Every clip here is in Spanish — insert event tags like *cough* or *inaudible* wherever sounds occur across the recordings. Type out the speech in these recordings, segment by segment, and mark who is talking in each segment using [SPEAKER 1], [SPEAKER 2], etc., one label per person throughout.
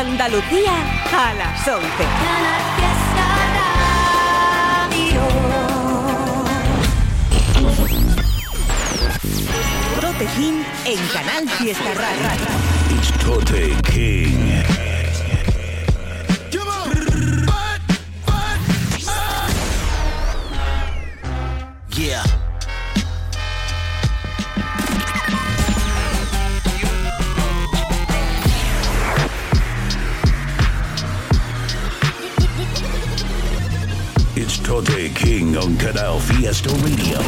[SPEAKER 1] Andalucía a las 11. Tote en Canal Fiesta Radio.
[SPEAKER 2] It's King. Tote King on Canal Fiesta Radio.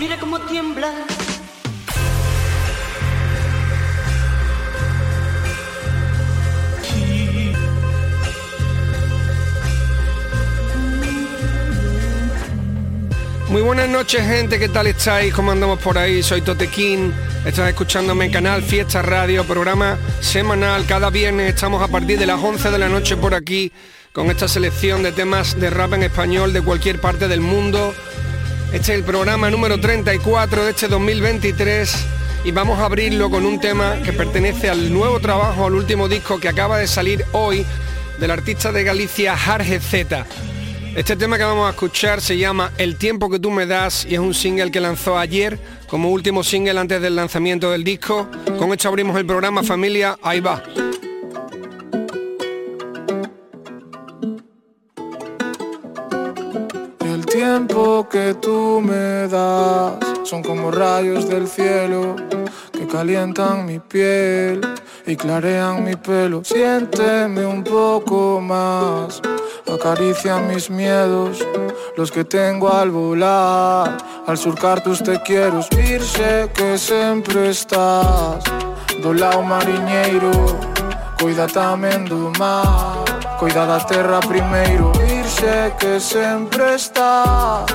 [SPEAKER 3] Mira cómo tiembla.
[SPEAKER 4] Muy buenas noches gente, ¿qué tal estáis? ¿Cómo andamos por ahí? Soy Totequín, estás escuchándome en Canal Fiesta Radio, programa semanal, cada viernes estamos a partir de las 11 de la noche por aquí con esta selección de temas de rap en español de cualquier parte del mundo. Este es el programa número 34 de este 2023 y vamos a abrirlo con un tema que pertenece al nuevo trabajo, al último disco que acaba de salir hoy del artista de Galicia Jarge Z. Este tema que vamos a escuchar se llama El tiempo que tú me das y es un single que lanzó ayer como último single antes del lanzamiento del disco. Con esto abrimos el programa familia, ahí va.
[SPEAKER 5] Tiempo que tú me das son como rayos del cielo que calientan mi piel y clarean mi pelo. Siénteme un poco más, acaricia mis miedos, los que tengo al volar, al surcar tus te quiero. Sé que sempre estás do lado mariñeiro, cuida tamén do mar, cuida da terra primeiro. Irse que sempre estás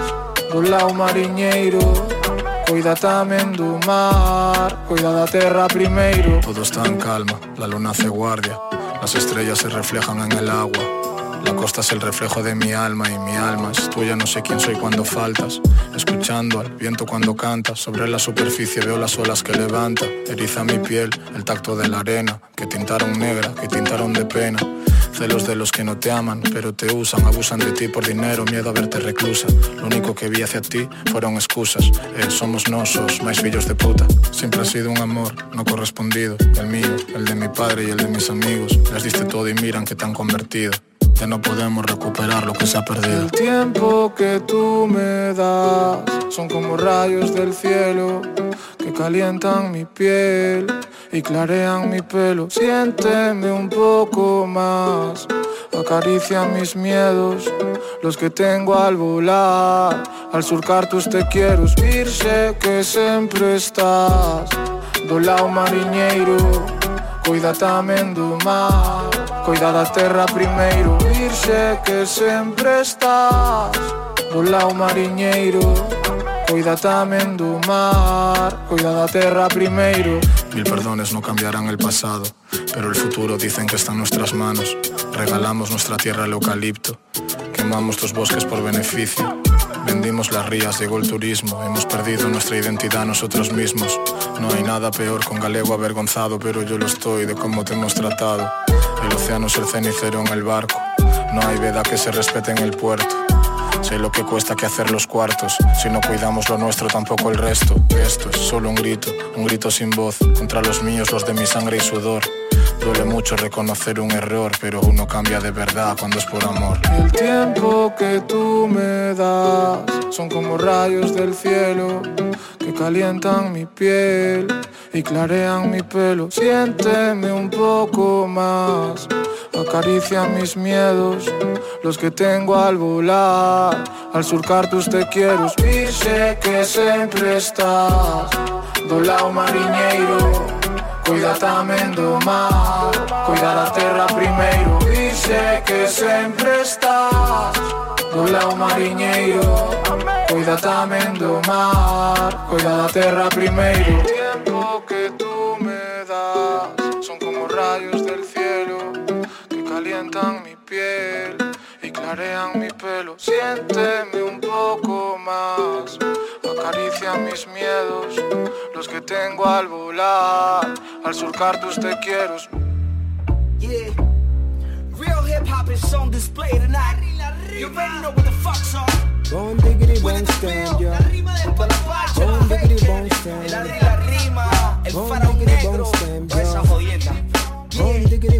[SPEAKER 5] do lado mariñeiro, Cuida tamén do mar, cuida da terra primeiro
[SPEAKER 6] Todo está en calma, la luna hace guardia, las estrellas se reflejan en el agua. La costa es el reflejo de mi alma y mi alma es tuya, no sé quién soy cuando faltas. Escuchando al viento cuando canta, sobre la superficie veo las olas que levanta. Eriza mi piel, el tacto de la arena, que tintaron negra, que tintaron de pena. Celos de los que no te aman, pero te usan, abusan de ti por dinero, miedo a verte reclusa. Lo único que vi hacia ti fueron excusas. Eh, somos nosos, más fillos de puta. Siempre ha sido un amor no correspondido. El mío, el de mi padre y el de mis amigos. Les diste todo y miran que te han convertido. Ya no podemos recuperar lo que se ha perdido.
[SPEAKER 5] El tiempo que tú me das son como rayos del cielo que calientan mi piel y clarean mi pelo. Siénteme un poco más, acaricia mis miedos, los que tengo al volar, al surcar tus te quiero. Sé que sempre estás do lado mariñeiro, cuida tamén do mar, cuida da terra primeiro. Irse que sempre estás do lado mariñeiro, cuida tamén do mar, cuida da terra primeiro.
[SPEAKER 6] Mil perdones no cambiarán el pasado, pero el futuro dicen que está en nuestras manos. Regalamos nuestra tierra al eucalipto, quemamos los bosques por beneficio. Vendimos las rías, llegó el turismo, hemos perdido nuestra identidad nosotros mismos. No hay nada peor con galego avergonzado, pero yo lo estoy de cómo te hemos tratado. El océano es el cenicero en el barco, no hay veda que se respete en el puerto. Sé lo que cuesta que hacer los cuartos. Si no cuidamos lo nuestro, tampoco el resto. Esto es solo un grito, un grito sin voz. Contra los míos, los de mi sangre y sudor. Duele mucho reconocer un error, pero uno cambia de verdad cuando es por amor.
[SPEAKER 5] El tiempo que tú me das son como rayos del cielo que calientan mi piel y clarean mi pelo. Siénteme un poco más, acaricia mis miedos, los que tengo al volar, al surcar tus te quiero. Sé que sempre estás do lado mariñeiro, cuida tamén do mar, cuida da terra primeiro. Dice que sempre estás do lado mariñeiro, cuida tamén do mar, cuida da terra primeiro. Que tú me das son como rayos del cielo que calientan mi piel y clarean mi pelo. Siénteme un poco más, acaricia mis miedos, los que tengo al volar, al surcar tus te quiero.
[SPEAKER 7] Yeah. Real hip hop is on display tonight. You already know what the fuck's on.
[SPEAKER 8] Bon diggity
[SPEAKER 7] With
[SPEAKER 8] bon
[SPEAKER 7] it to
[SPEAKER 8] stand,
[SPEAKER 7] real,
[SPEAKER 8] yo.
[SPEAKER 7] la rima del
[SPEAKER 8] Bon
[SPEAKER 7] it.
[SPEAKER 8] stand.
[SPEAKER 7] El Adri la rima, el faraón negro, esa jodienda.
[SPEAKER 8] Bon diggity.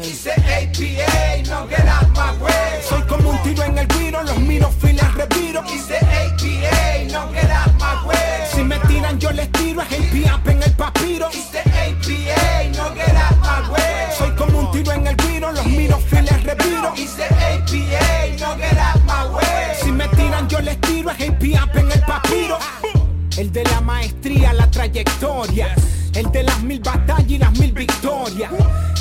[SPEAKER 7] Dice APA, no get out my way.
[SPEAKER 8] Soy como un tiro en el guiro, los miro files reviro.
[SPEAKER 7] Dice APA, no get out my way.
[SPEAKER 8] Si me tiran yo les tiro, es el piap en el papiro.
[SPEAKER 7] Dice APA, no get out my way.
[SPEAKER 8] Soy como un tiro en el guiro, los miro files reviro.
[SPEAKER 7] Dice APA, no get out
[SPEAKER 8] El de la maestría, la trayectoria. El de las mil batallas y las mil victorias.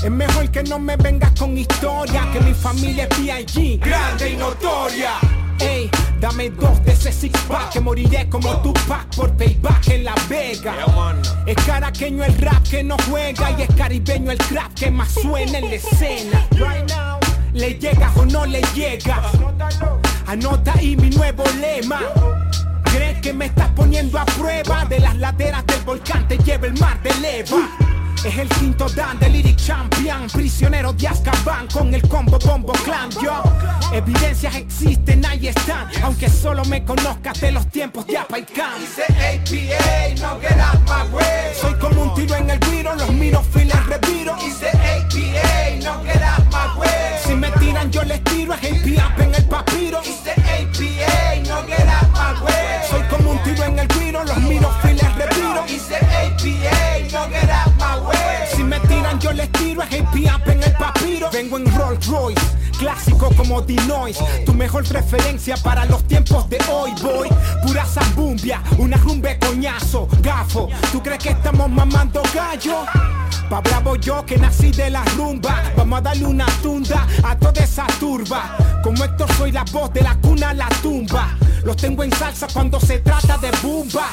[SPEAKER 8] Es mejor que no me vengas con historia, que mi familia es B.I.G. grande y notoria. Ey, dame dos de ese six pack que moriré como Tupac por payback en La Vega. Es caraqueño el rap que no juega y es caribeño el crap que más suena en la escena. Right now, le llega o no le llega. Anota ahí mi nuevo lema. ¿Crees que me estás poniendo a prueba? De las laderas del volcán te lleva el mar de leva. Es el quinto dan de Lyric Champion Prisionero de Azkaban con el combo Bombo Clan Yo, evidencias existen, ahí están Aunque solo me conozcas de los tiempos de Apa y Can
[SPEAKER 7] Dice APA, no get out my way.
[SPEAKER 8] Soy como un tiro en el guiro, los miro files reviro
[SPEAKER 7] Dice APA, no get out my way.
[SPEAKER 8] Si me tiran yo les tiro, es el en el papiro
[SPEAKER 7] Dice get out my way.
[SPEAKER 8] Soy como un tiro en el guiro, los miro files reviro
[SPEAKER 7] Dice APA, no get out my way.
[SPEAKER 8] Si me tiran yo les tiro el piap en el papiro. Vengo en Rolls Royce, clásico como Dinois. Tu mejor referencia para los tiempos de hoy Voy, pura zambumbia, una rumbe coñazo Gafo, ¿tú crees que estamos mamando gallo? Pa' bravo yo que nací de la rumba. Vamos a darle una tunda a toda esa turba. Como Héctor soy la voz de la cuna a la tumba. Los tengo en salsa cuando se trata de bumba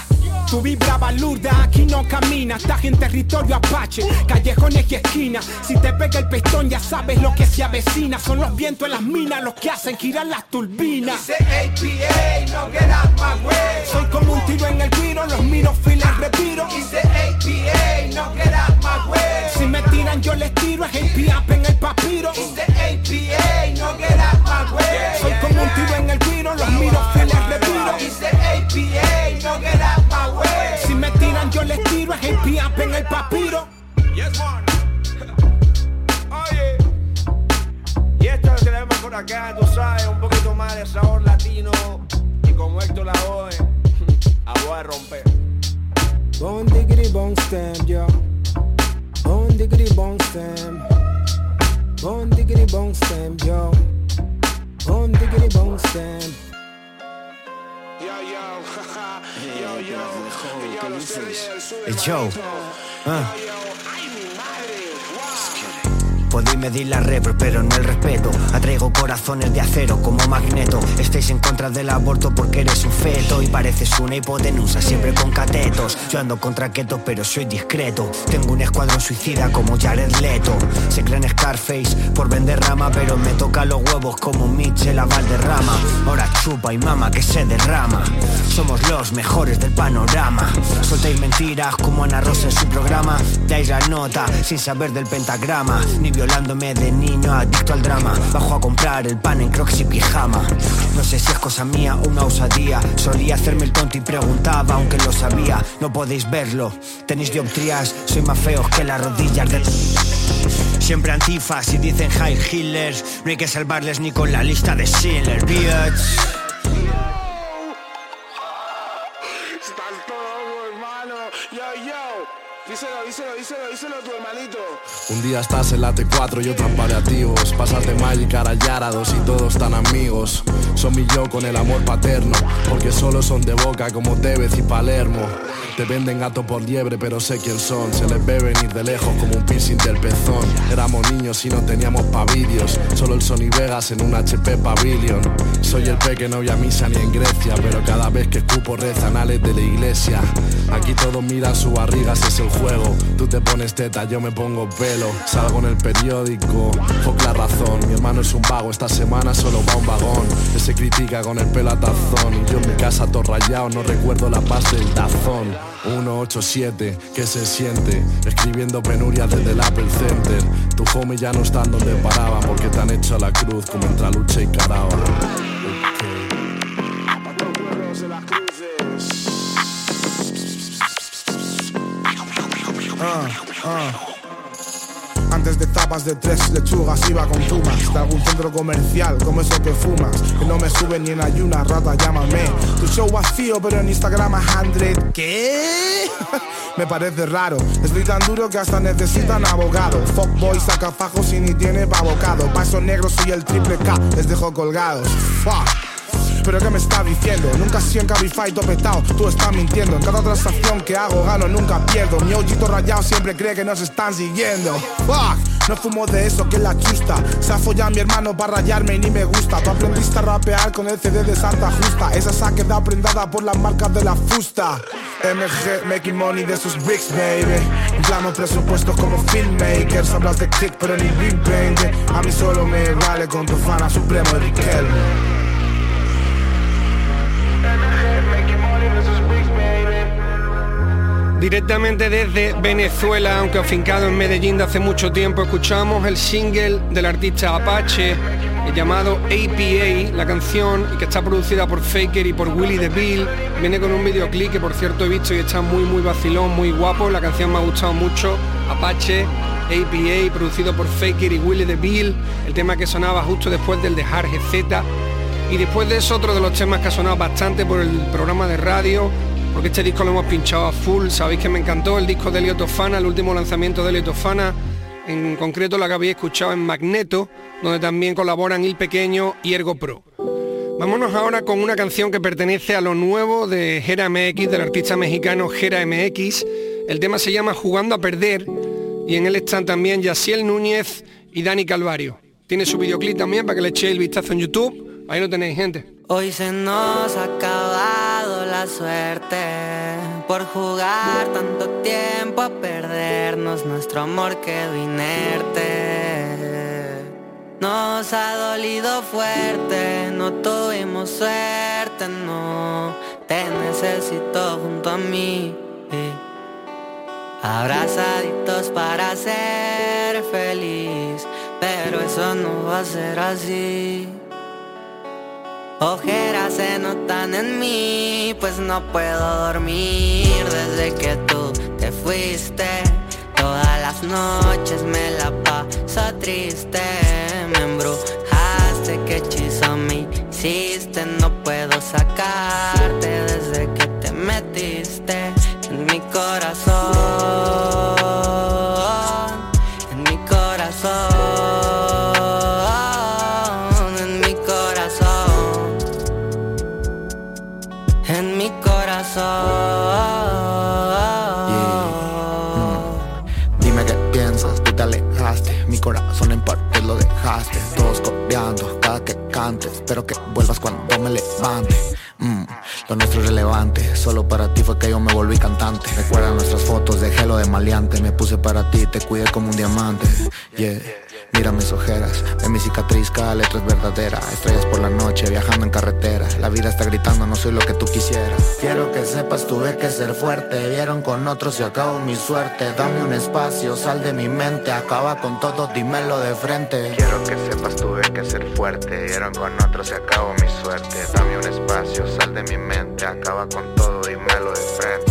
[SPEAKER 8] Tu vibra balurda, aquí no camina Estás en territorio apache, callejones y esquinas. Si te pega el pistón ya sabes lo que se avecina. Son los vientos en las minas los que hacen girar las turbinas.
[SPEAKER 7] Dice APA, no get out my way.
[SPEAKER 8] Soy como un tiro en el guiro, los miro files reviro
[SPEAKER 7] Dice APA, no get out my way.
[SPEAKER 8] Si me tiran yo les tiro, es el el papiro
[SPEAKER 9] Yes. *laughs* Oye. Y esto es lo que tenemos por acá, tú sabes, un poquito más de sabor latino. Y como Héctor la voy, *laughs* a voy a romper.
[SPEAKER 8] Bon diggity bon stem, yo. Bon diggity bon stem. Bon diggity bon stem, yo. Bon diggity bon stem.
[SPEAKER 9] Yo, yo, jaja. Yo, yo. Yo, los Sergio del Sur.
[SPEAKER 10] El show. Ah. Podéis medir la reverb, pero no el respeto. Atraigo corazones de acero como magneto. Estáis en contra del aborto porque eres un feto y pareces una hipotenusa, siempre con catetos. Yo ando contra keto, pero soy discreto. Tengo un escuadrón suicida como Jared Leto. Se creen Scarface por vender rama, pero me toca los huevos como Mitchell a Valderrama. Ahora chupa y mama que se derrama. Somos los mejores del panorama. Soltáis mentiras como Ana Rosa en su programa. Dais la nota sin saber del pentagrama. Ni violándome de niño adicto al drama. Bajo a comprar el pan en crocs y pijama. No sé si es cosa mía o una osadía. Solía hacerme el tonto y preguntaba, aunque lo sabía. No podéis verlo. Tenéis dioptrías, soy más feos que las rodillas del. Siempre antifas y dicen high healers. No hay que salvarles ni con la lista de Schindler, bitch.
[SPEAKER 11] Un día estás en la T4 y otro en paliativos. Pasas de Magic a Yarados y todos tan amigos. Son mi yo con el amor paterno, porque solo son de boca como Tevez y Palermo. Te venden gato por liebre, pero sé quién son. Se les ve venir de lejos como un piercing del pezón. Éramos niños y no teníamos pavillos. Solo el Sony Vegas en un HP Pavilion. Soy el pe que no voy a misa ni en Grecia, pero cada vez que escupo rezan de la iglesia. Aquí todos miran su barriga, ese es el juego. Pelo. Tú te pones teta, yo me pongo pelo. Salgo en el periódico, fuck la razón. Mi hermano es un vago, esta semana solo va un vagón. Que se critica con el pelo a tazón. Y yo en mi casa todo rayado, no recuerdo la paz del tazón. 187, ¿qué se siente? Escribiendo penurias desde el Apple Center. Tu homie ya no está donde paraba porque te han hecho la cruz como entre lucha y caraba.
[SPEAKER 12] Ah, ah. Antes de tapas de tres lechugas iba con tumas De algún centro comercial como eso que fumas. Que no me sube ni en ayuna, rata, llámame. Tu show vacío pero en Instagram a 100 ¿Qué? *laughs* me parece raro. Estoy tan duro que hasta necesitan abogado. Fuckboy saca fajos y ni tiene pa' bocado. Paso negro soy el triple K, les dejo colgados. Fuck pero ¿qué me está diciendo? Nunca en Cabify topetado, tú estás mintiendo En cada transacción que hago gano, nunca pierdo Mi ojito rayado siempre cree que nos están siguiendo Fuck no fumo de eso que la chusta. Se ha follado mi hermano para rayarme y ni me gusta. Tú aprendiste a rapear con el CD de Santa Justa. Esa se ha prendada por las marcas de la fusta. MG, making money de sus bricks, baby. Inflamos presupuestos como filmmakers. Hablas de click, pero ni Big Bang. A mí solo me vale con tu fana supremo Riquelme.
[SPEAKER 4] Directamente desde Venezuela, aunque afincado en Medellín de hace mucho tiempo, escuchamos el single del artista Apache llamado APA, la canción, que está producida por Faker y por Willy DeVille. Viene con un videoclip que por cierto he visto y está muy muy vacilón, muy guapo. La canción me ha gustado mucho. Apache, APA, producido por Faker y Willy DeVille. El tema que sonaba justo después del de Hard Z. Y después de eso, otro de los temas que ha sonado bastante por el programa de radio, porque este disco lo hemos pinchado a full. Sabéis que me encantó el disco de Eliotofana, el último lanzamiento de Eliotofana, en concreto la que habéis escuchado en Magneto, donde también colaboran Il Pequeño y Ergo Pro. Vámonos ahora con una canción que pertenece a lo nuevo de Gera MX, del artista mexicano Gera MX. El tema se llama Jugando a Perder y en él están también Yaciel Núñez y Dani Calvario. Tiene su videoclip también para que le echéis el vistazo en YouTube. Ahí lo tenéis, gente.
[SPEAKER 13] Hoy se nos ha acabado la suerte por jugar tanto tiempo a perdernos, nuestro amor quedó inerte. Nos ha dolido fuerte, no tuvimos suerte, no. Te necesito junto a mí. Abrazaditos para ser feliz, pero eso no va a ser así. Ojeras se notan en mí, pues no puedo dormir desde que tú te fuiste. Todas las noches me la paso triste, me embrujaste, que hechizo me hiciste, no puedo sacarte desde que te metiste en mi corazón.
[SPEAKER 14] Espero que vuelvas cuando me levante. Mm, lo nuestro es relevante. Solo para ti fue que yo me volví cantante. Recuerda nuestras fotos, dejé lo de maleante. Me puse para ti, te cuidé como un diamante. Yeah. Mira mis ojeras, ve mi cicatriz, cada letra es verdadera. Estrellas por la noche, viajando en carretera. La vida está gritando, no soy lo que tú quisieras. Quiero que sepas, tuve que ser fuerte. Vieron con otros y acabo mi suerte. Dame un espacio, sal de mi mente. Acaba con todo, dímelo de frente.
[SPEAKER 15] Quiero que sepas, tuve que ser fuerte. Vieron con otros y acabo mi suerte. Dame un espacio, sal de mi mente. Acaba con todo, dímelo de frente.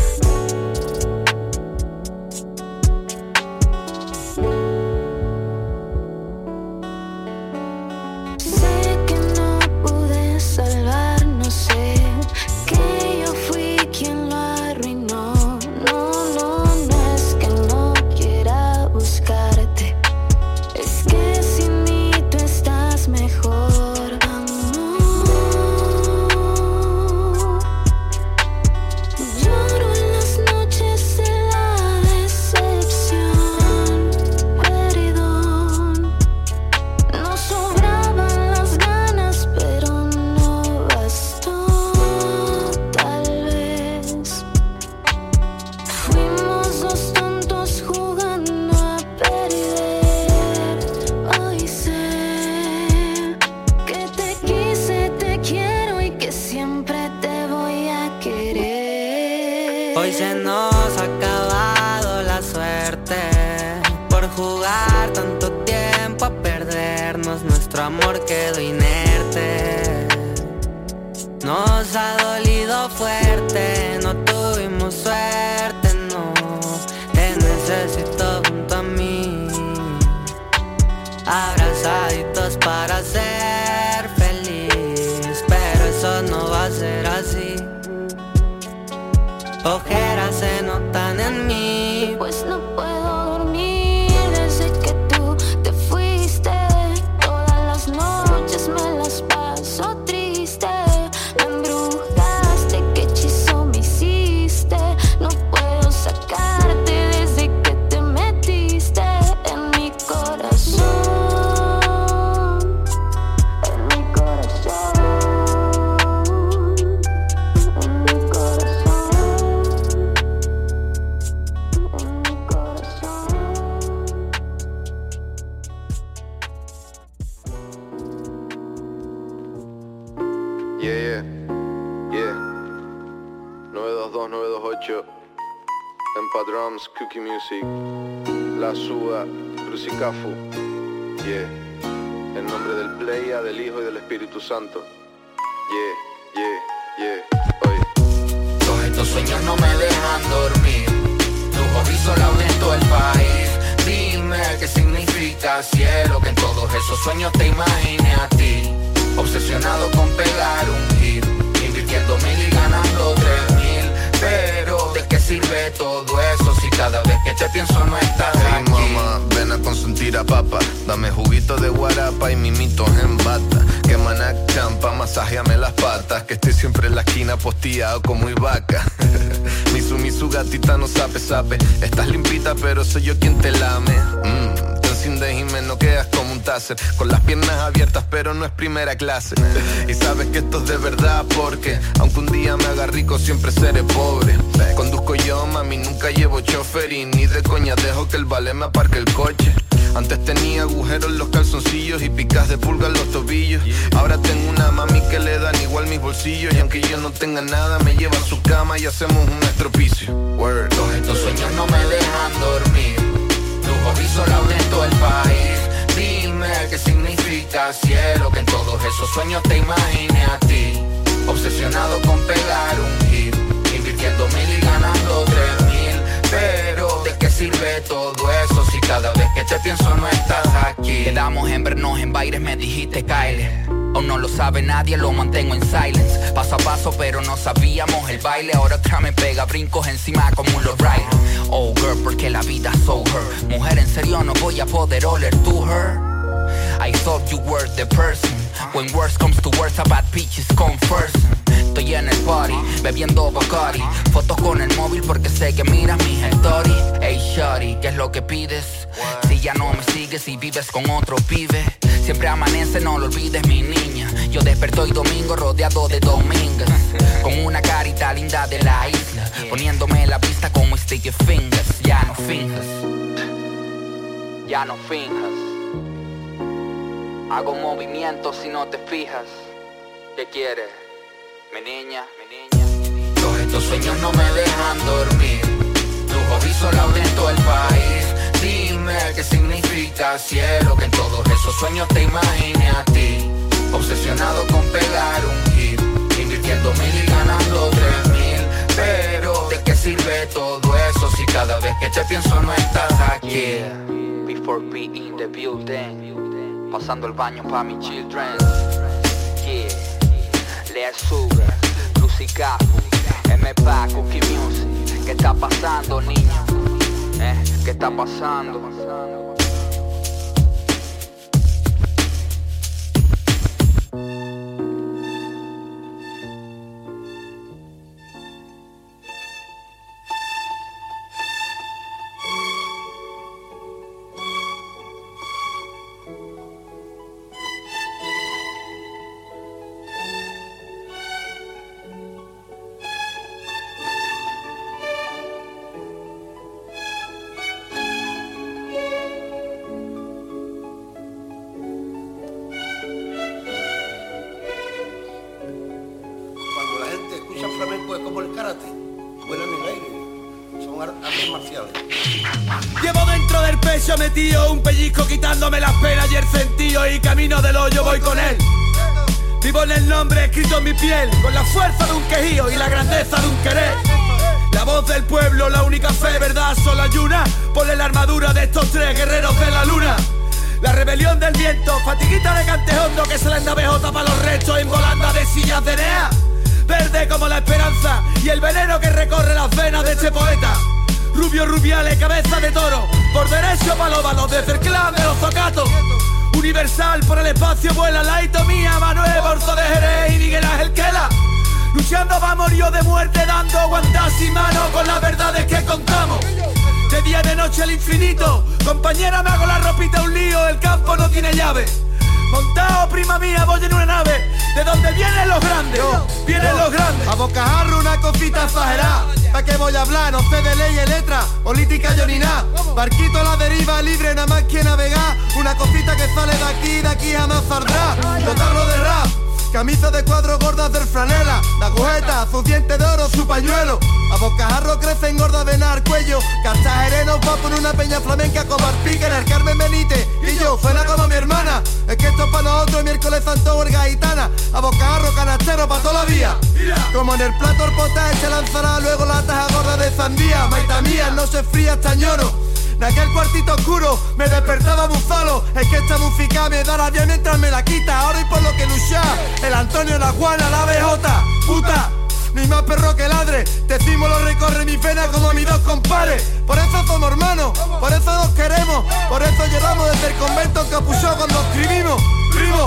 [SPEAKER 13] Amor quedó inerte. Nos ha dolido fuerte, no tuvimos suerte, no. Te necesito junto a mí, abrazaditos para ser feliz, pero eso no va a ser así. Ojeras se notan en mí,
[SPEAKER 15] Pues no puedo
[SPEAKER 16] Cookie Music. La Suba, Crucicafu. Yeah. En nombre del Playa, del Hijo y del Espíritu Santo. Yeah, yeah, yeah. Oye.
[SPEAKER 17] Todos estos sueños no me dejan dormir. Tus hobbies solo en todo el país. Dime qué significa cielo, que en todos esos sueños te imagine a ti. Obsesionado con pegar un hit, invirtiendo mil y ganando tres mil. Pero ¿de qué sirve todo eso cada vez que te pienso no estás
[SPEAKER 16] Hey
[SPEAKER 17] aquí?
[SPEAKER 16] mamá, ven a consentir a papa. Dame juguito de guarapa y mimitos en bata. Que manac champa, masajeame las patas. Que estoy siempre en la esquina posteado como vaca *laughs* Misu, misu, gatita, no sabe, sabe. Estás limpita pero soy yo quien te lame. Mm, sin déjime, no quedas como un taser Con las piernas abiertas pero no es primera clase Y sabes que esto es de verdad porque Aunque un día me haga rico siempre seré pobre Conduzco yo, mami, nunca llevo chofer Y ni de coña dejo que el vale me aparque el coche antes tenía agujeros en los calzoncillos y picas de pulga en los tobillos. Ahora tengo una mami que le dan igual mis bolsillos. Y aunque yo no tenga nada, me lleva a su cama y hacemos un estropicio. Word.
[SPEAKER 17] Estos sueños no me dejan dormir. Solo en todo el país. Dime qué significa cielo, que en todos esos sueños te imagine a ti. Obsesionado con pegar un hit, invirtiendo mil y ganando tres mil. Pero ¿de qué sirve todo eso si cada vez que te pienso no estás aquí?
[SPEAKER 18] Quedamos en vernos en bailes, me dijiste Kyle. Aún no lo sabe nadie, lo mantengo en silence. Paso a paso, pero no sabíamos el baile. Ahora otra me pega brincos encima como un lowrider. Oh girl, porque la vida so her. Mujer, en serio no voy a poder oler to her. I thought you were the person. When worse comes to worse, a bad bitch is come first. Estoy en el party, bebiendo Bacardi. Fotos con el móvil porque sé que miras mis stories. Hey shorty, ¿qué es lo que pides? Si ya no me sigues y vives con otro pibe. Siempre amanece, no lo olvides mi niña. Yo desperto hoy domingo rodeado de domingas. Con una carita linda de la isla. Poniéndome la pista como sticky fingers. Ya no finjas. Ya no finjas. Hago movimientos si no te fijas. ¿Qué quieres? Mi niña, mi niña
[SPEAKER 17] Todos estos sueños no me dejan dormir. Tus hobbies solo en todo el país. Dime qué significa cielo, que en todos esos sueños te imagine a ti. Obsesionado con pegar un hit, invirtiendo mil y ganando tres mil. Pero ¿de qué sirve todo eso si cada vez que te pienso no estás aquí?
[SPEAKER 18] Before be in the building Pasando el baño pa' mis children Lea Sugar Lucy Cafu M Paco Music ¿Qué está pasando niño? ¿Eh? ¿Qué está pasando?
[SPEAKER 19] Con la fuerza de un quejío y la grandeza de un querer. La voz del pueblo, la única fe, verdad, solo hay una. Ponle la armadura de estos tres guerreros de la luna. La rebelión del viento, fatiguita de cantejondo que se le da BJ para los restos en volanda de sillas de Nea. Verde como la esperanza y el veneno que recorre las venas de este poeta. Rubio Rubiales, cabeza de toro, por derecho palóbalos desde el clan de los zocatos. Universal por el espacio vuela la mía, Manuel Borzo de Jerez y Miguel Ángel Quela. Luchando va morir de muerte, dando guantas y manos con las verdades que contamos. De día de noche al infinito, compañera me hago la ropita un lío, el campo no tiene llave. Montado, prima mía, voy en una nave. ¿De dónde vienen los grandes? vienen los grandes.
[SPEAKER 20] A bocajarro una cosita exagerada. ¿Para qué voy a hablar? No sé de ley y letra, política yo ni nada. Barquito a la deriva, libre, nada más que navegar. Una cosita que sale de aquí, de aquí jamás saldrá. Dotarlo de rap. Camisa de cuadros gordas del franela, la agujeta, su diente de oro, su pañuelo. A bocajarro crece engorda de nar cuello. Cartagereno va por una peña flamenca como en el Carmen Benítez. Y yo, suena como mi hermana. Es que esto es para nosotros, miércoles santo huelga gitana. A bocajarro canastero pa' toda la vía. Como en el plato el potaje se lanzará luego la taja gorda de sandía. Maita mía, no se fría hasta ñoro. De aquel cuartito oscuro me despertaba solo Es que esta música me da la vida mientras me la quita Ahora y por lo que luchar El Antonio, la Juana, la BJ Puta ni más perro que ladre, decimos lo recorre mi pena como mis dos compares. Por eso somos hermanos, por eso nos queremos, por eso llevamos desde el convento que apuchó cuando escribimos. Primo,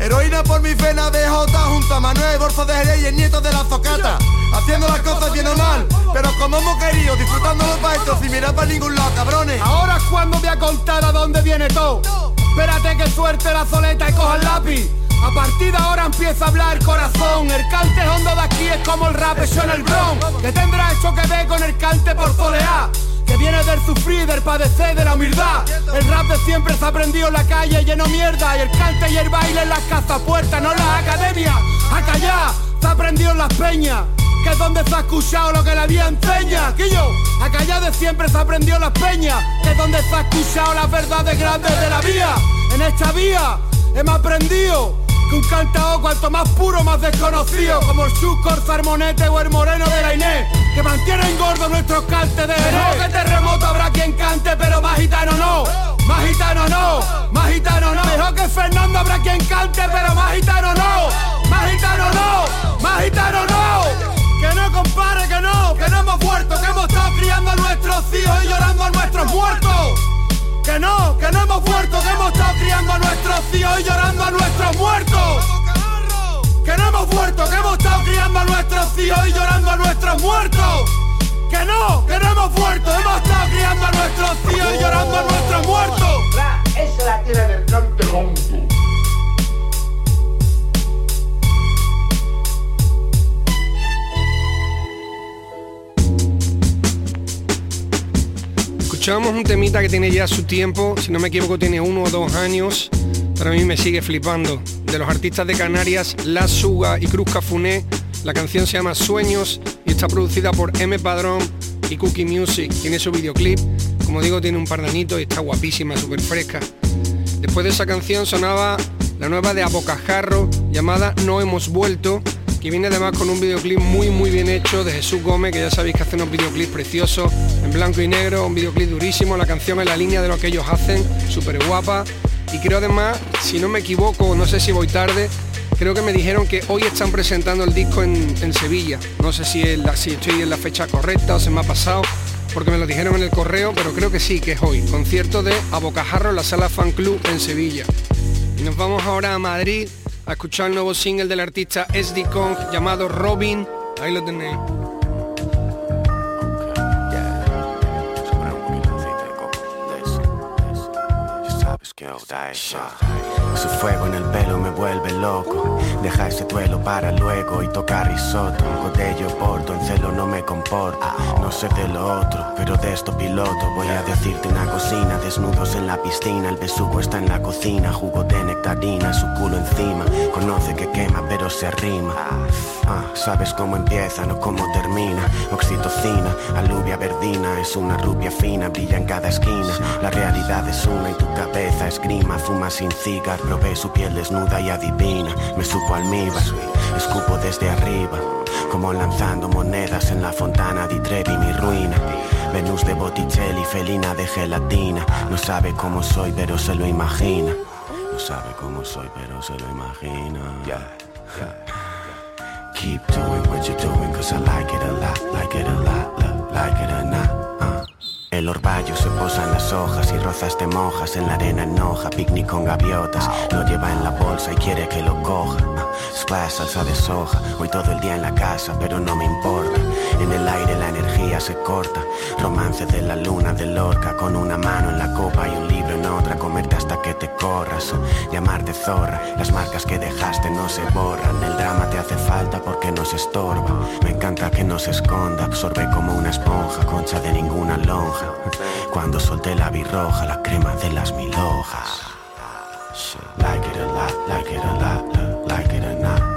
[SPEAKER 20] Heroína por mi pena de Jota junto a Manuel Borzo de Jerez y el nieto de la Zocata. Haciendo las cosas bien o mal, pero como hemos querido, disfrutando los paestos sin mirar para ningún lado, cabrones.
[SPEAKER 21] Ahora es cuando voy a contar a dónde viene todo. Espérate que suerte la soleta y coja el lápiz. A partir de ahora empieza a hablar corazón. El cante hondo de aquí es como el rap hecho en el bron. Que tendrá eso que ver con el cante por soleá que viene del sufrir, del padecer, de la humildad. El rap de siempre se ha aprendido en la calle lleno mierda y el cante y el baile en las casas puertas, no las academias. Acá ya se ha aprendido en las peñas. Que es donde se ha escuchado lo que la vida enseña Quillo, acá ya de siempre se ha aprendido en las peñas Que es donde se ha escuchado las verdades grandes de la vía En esta vía hemos aprendido que un cantao cuanto más puro, más desconocido, como el el Sarmonete o el Moreno de la Inés, que mantienen gordo nuestros cantes de Jerez. que terremoto habrá quien cante, pero más gitano no. Más gitano no, más gitano no. Mejor que Fernando habrá quien cante, pero más gitano no. Más gitano no, más gitano no. Que no compare, que no, que no hemos muerto, que hemos estado criando a nuestros hijos y llorando a nuestros muertos. Que no, que no hemos muerto, que hemos estado criando a nuestros hijos y llorando a nuestros muertos. Que no hemos muerto, que hemos estado criando a nuestros hijos y llorando a nuestros muertos. Que no, que no hemos muerto, hemos estado criando a nuestros hijos y llorando a nuestros muertos.
[SPEAKER 7] Esa la tiene del cante
[SPEAKER 4] Escuchamos un temita que tiene ya su tiempo, si no me equivoco tiene uno o dos años, pero a mí me sigue flipando. De los artistas de Canarias, La Suga y Cruz Cafuné, la canción se llama Sueños y está producida por M Padrón y Cookie Music. Tiene su videoclip, como digo, tiene un par de añitos y está guapísima, súper fresca. Después de esa canción sonaba la nueva de Abocajarro llamada No Hemos Vuelto y viene además con un videoclip muy muy bien hecho de Jesús Gómez, que ya sabéis que hace unos videoclips preciosos, en blanco y negro, un videoclip durísimo, la canción en la línea de lo que ellos hacen, súper guapa. Y creo además, si no me equivoco, no sé si voy tarde, creo que me dijeron que hoy están presentando el disco en, Sevilla. No sé si, si estoy en la fecha correcta o se me ha pasado, porque me lo dijeron en el correo, pero creo que sí, que es hoy. Concierto de Abocajarro en la Sala Fan Club en Sevilla. Y nos vamos ahora a Madrid a escuchar el nuevo single del artista SD Kong llamado Robin. Ahí lo tenéis.
[SPEAKER 22] Su fuego en el pelo me vuelve loco. Deja ese duelo para luego y tocar risotto. Gotello porto, en celo no me comporto. No sé de lo otro, pero de esto piloto. Voy a decirte una cocina, desnudos en la piscina. El besugo está en la cocina, jugo de nectarina, su culo encima. Conoce que quema, pero se arrima. Ah, sabes cómo empieza, no cómo termina. Oxitocina, alubia verdina, es una rubia fina, brilla en cada esquina. La realidad es una y tu cabeza esgrima. Fuma sin probé su piel desnuda y adivina. Me supo almíbar, escupo desde arriba. Como lanzando monedas en la fontana di Trevi, mi ruina. Venus de Botticelli, felina de gelatina. No sabe cómo soy, pero se lo imagina. No sabe cómo soy, pero se lo imagina. Keep doing what you're doing, cause I like it a lot, like it a lot, lo- like it or not. El orvallo se posa en las hojas y rozas te mojas en la arena enoja, picnic con gaviotas, lo lleva en la bolsa y quiere que lo coja. Splash, salsa de soja, hoy todo el día en la casa, pero no me importa. En el aire la energía se corta, romance de la luna de Lorca, con una mano en la copa y un libro en otra, comerte hasta que te corras, llamarte zorra, las marcas que dejaste no se borran, el drama te hace falta porque no se estorba. Me encanta que no se esconda, absorbe como una esponja, concha de ninguna lonja. Cuando solté la birroja, la crema de las mil hojas. Like it a lot, like it a lot, lo- like it or not.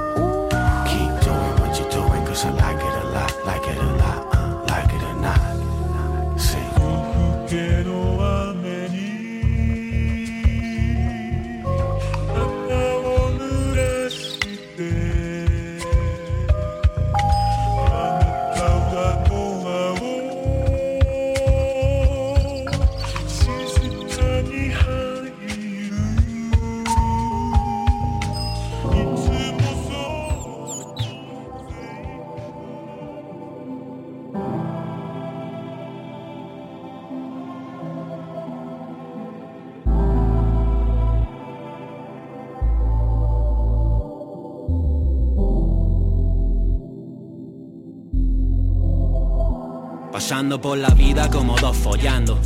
[SPEAKER 23] Pasando por la vida como dos follando.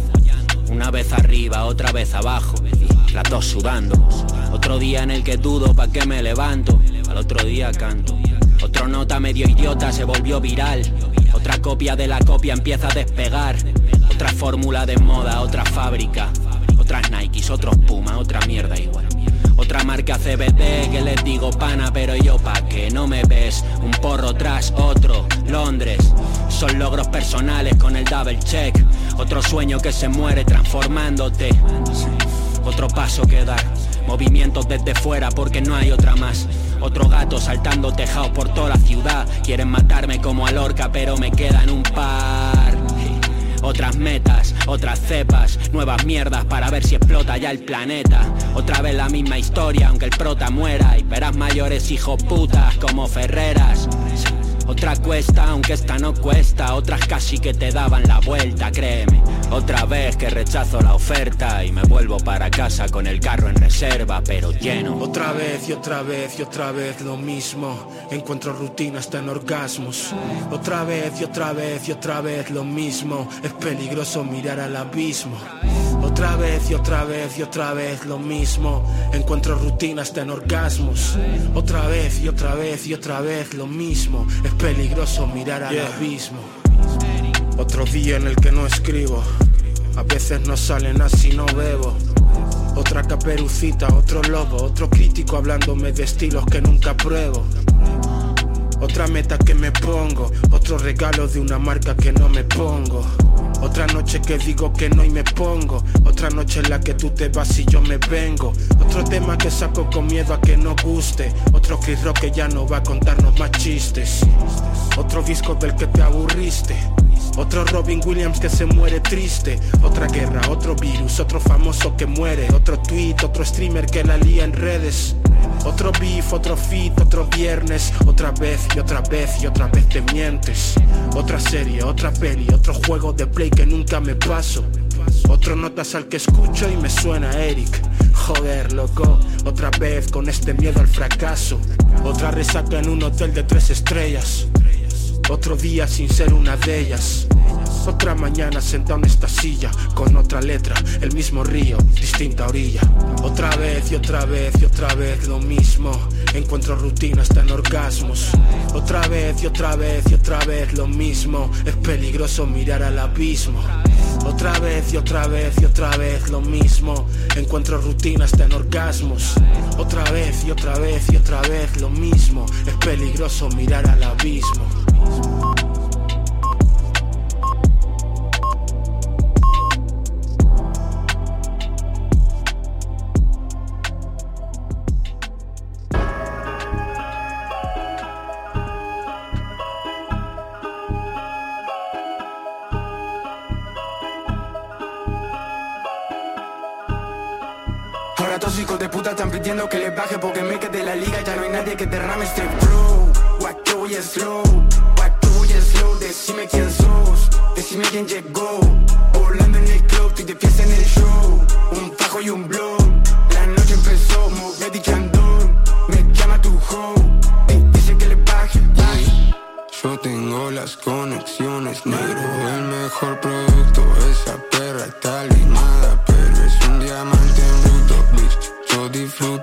[SPEAKER 23] Una vez arriba, otra vez abajo. Las dos sudando. Otro día en el que dudo pa' que me levanto. Al otro día canto. Otro nota medio idiota se volvió viral. Otra copia de la copia empieza a despegar. Otra fórmula de moda, otra fábrica. Otras Nikes, otros Puma, otra mierda igual. Otra marca CBD que les digo pana, pero yo pa' que no me ves. Un porro tras otro, Londres. Son logros personales con el double check. Otro sueño que se muere transformándote. Otro paso que dar. Movimientos desde fuera porque no hay otra más. Otro gato saltando tejados por toda la ciudad. Quieren matarme como a Lorca, pero me quedan un par. Otras metas, otras cepas, nuevas mierdas para ver si explota ya el planeta. Otra vez la misma historia, aunque el prota muera. Y verás mayores hijos putas como Ferreras. Otra cuesta, aunque esta no cuesta. Otras casi que te daban la vuelta, créeme. Otra vez que rechazo la oferta y me vuelvo para casa con el carro en reserva, pero lleno.
[SPEAKER 24] Otra vez y otra vez y otra vez lo mismo. Encuentro rutina hasta en orgasmos. Otra vez y otra vez y otra vez lo mismo. Es peligroso mirar al abismo. Otra vez y otra vez y otra vez lo mismo. Encuentro rutina hasta en orgasmos. Otra vez y otra vez y otra vez lo mismo. Es peligroso mirar al abismo. Otro día en el que no escribo. A veces no salen así, no bebo. Otra caperucita, otro lobo, otro crítico hablándome de estilos que nunca pruebo. Otra meta que me pongo, otro regalo de una marca que no me pongo. Otra noche que digo que no y me pongo. Otra noche en la que tú te vas y yo me vengo. Otro tema que saco con miedo a que no guste. Otro Chris Rock que ya no va a contarnos más chistes. Otro disco del que te aburriste. Otro Robin Williams que se muere triste. Otra guerra, otro virus, otro famoso que muere. Otro tweet, otro streamer que la lía en redes. Otro beef, otro fit, otro viernes. Otra vez y otra vez y otra vez te mientes. Otra serie, otra peli, otro juego de play que nunca me paso. Otro notas al que escucho y me suena Eric. Joder, loco, otra vez con este miedo al fracaso. Otra resaca en un hotel de tres estrellas. Otro día sin ser una de ellas. Otra mañana sentado en esta silla Con otra letra, el mismo río, distinta orilla. Otra vez y otra vez y otra vez lo mismo Encuentro rutina hasta en orgasmos. Otra vez y otra vez y otra vez lo mismo Es peligroso mirar al abismo. Otra vez y otra vez y otra vez lo mismo Encuentro rutina hasta en orgasmos. Otra vez y otra vez y otra vez lo mismo Es peligroso mirar al abismo
[SPEAKER 25] pidiendo que les baje porque me quedé la liga ya no hay nadie que derrame este flow. Guacho voy slow, guacho voy slow, decime quién sos, decime quién llegó. Volando en el club, estoy de fiesta en el show, un fajo y un blow. La noche empezó, mover dicho andón, me llama tu hoe, ey, dice que le baje, baje.
[SPEAKER 26] Yo tengo las conexiones, negro, el mejor producto. Esa perra está limada, pero es un diamante en bruto, bitch. Yo disfruto,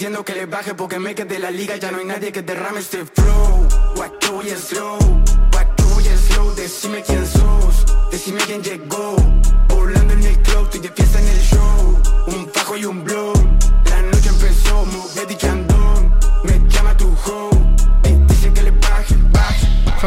[SPEAKER 25] pidiendo que le baje porque me quedé la liga ya no hay nadie que derrame este flow. Guacho voy slow, guacho voy slow, decime quién sos, decime quién llegó. Volando en el club, estoy de fiesta en el show, un fajo y un blow. La noche empezó, mover dicho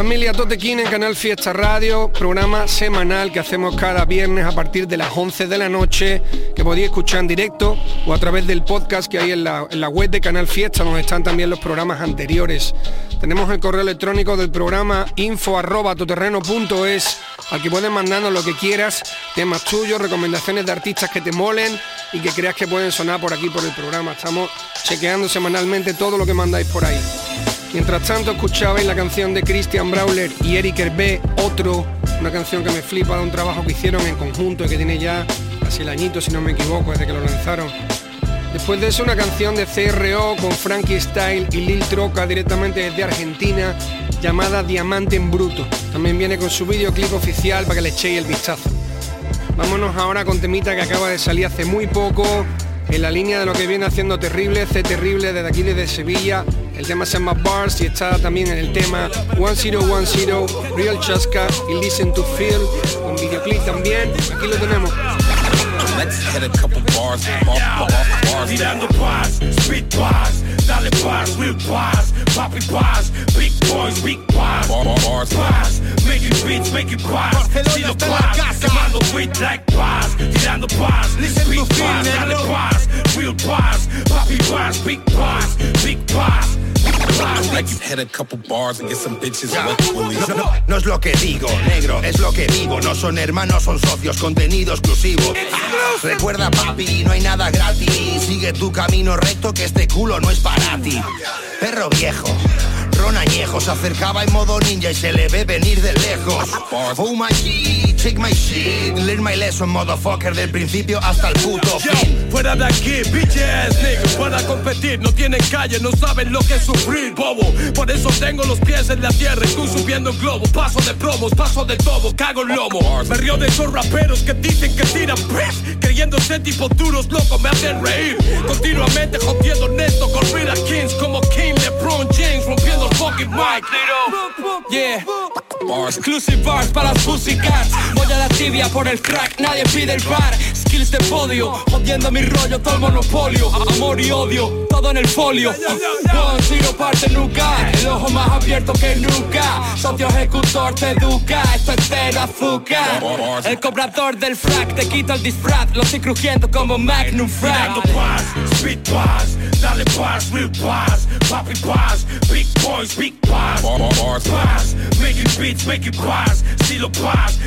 [SPEAKER 4] Familia Totequín en Canal Fiesta Radio, programa semanal que hacemos cada viernes a partir de las 11 de la noche, que podéis escuchar en directo o a través del podcast que hay en la, web de Canal Fiesta, donde están también los programas anteriores. Tenemos el correo electrónico del programa info arroba toterreno.es, al que puedes mandarnos lo que quieras, temas tuyos, recomendaciones de artistas que te molen y que creas que pueden sonar por aquí por el programa. Estamos chequeando semanalmente todo lo que mandáis por ahí. Mientras tanto escuchabais la canción de Christian Brawler y Eric Hervé, Otro, una canción que me flipa de un trabajo que hicieron en conjunto y que tiene ya casi el añito, si no me equivoco, desde que lo lanzaron. Después de eso una canción de CRO con Frankie Style y Lil Troca directamente desde Argentina llamada Diamante en Bruto. También viene con su videoclip oficial para que le echéis el vistazo. Vámonos ahora con temita que acaba de salir hace muy poco, en la línea de lo que viene haciendo Terrible, C Terrible desde aquí desde Sevilla. El tema se llama Bars y está también en el tema 1010, Real Chaska y Listen to Feel, con videoclip también. Aquí lo tenemos.
[SPEAKER 27] Let's hit a couple bars, bar, bar, bars.
[SPEAKER 19] Tirando bars, spit bars, dale bars, real bars, poppy bars, big boys, big bars,
[SPEAKER 27] Bar, bar, bars.
[SPEAKER 19] bars, making beats, making bars, estilo bars, quemando beat like bars, tirando bars, spit bars, dale bars, real bars, poppy bars, big bars, big bars.
[SPEAKER 27] Let's hit a couple bars and get some bitches wet willies.
[SPEAKER 20] No, no, no es lo que digo, negro, es lo que vivo. No son hermanos, son socios, contenido exclusivo. Ah, recuerda, papi, no hay nada gratis. Sigue tu camino recto, que este culo no es para ti. Perro viejo,
[SPEAKER 28] Ron añejo se acercaba en modo ninja y se le ve venir de lejos. Oh my take my shit, learn my lesson, motherfucker, del principio hasta el puto
[SPEAKER 25] Yo, fuera de aquí, bitches, niggas, para competir, no tienen calle, no saben lo que es sufrir, bobo. Por eso tengo los pies en la tierra, estoy subiendo en globo, paso de promos, paso de todo, cago en lomo. Me río de esos raperos que dicen que tiran press, creyendo ser tipo duros, loco, me hacen reír. Continuamente jodiendo neto con Rita Kings como King, LeBron James, rompiendo el fucking mic. Yeah. Exclusive bars para las pussycats Voy a la tibia por el crack, nadie pide el bar. Skills de podio, jodiendo mi rollo, todo el monopolio. Amor y odio, todo en el folio. One zero parte nunca El ojo más abierto que nunca Socio ejecutor te educa, esto es cero azúcar. El cobrador del frac, te quito el disfraz. Lo estoy crujiendo como Magnum Frac. Paz, speed paz, dale paz, real paz. Papi paz, big boys, big paz. Paz, making beats, making paz. Estilo paz,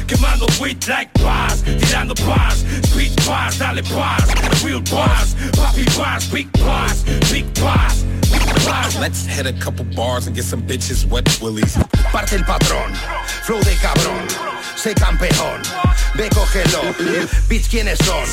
[SPEAKER 25] like paz Tirando speed paz, dale paz Real papi paz, big paz, big paz
[SPEAKER 27] Let's hit a couple bars and get some bitches wet willies.
[SPEAKER 28] Parte el patrón, flow de cabrón, sé campeón, ve cógelo. Beats quiénes son,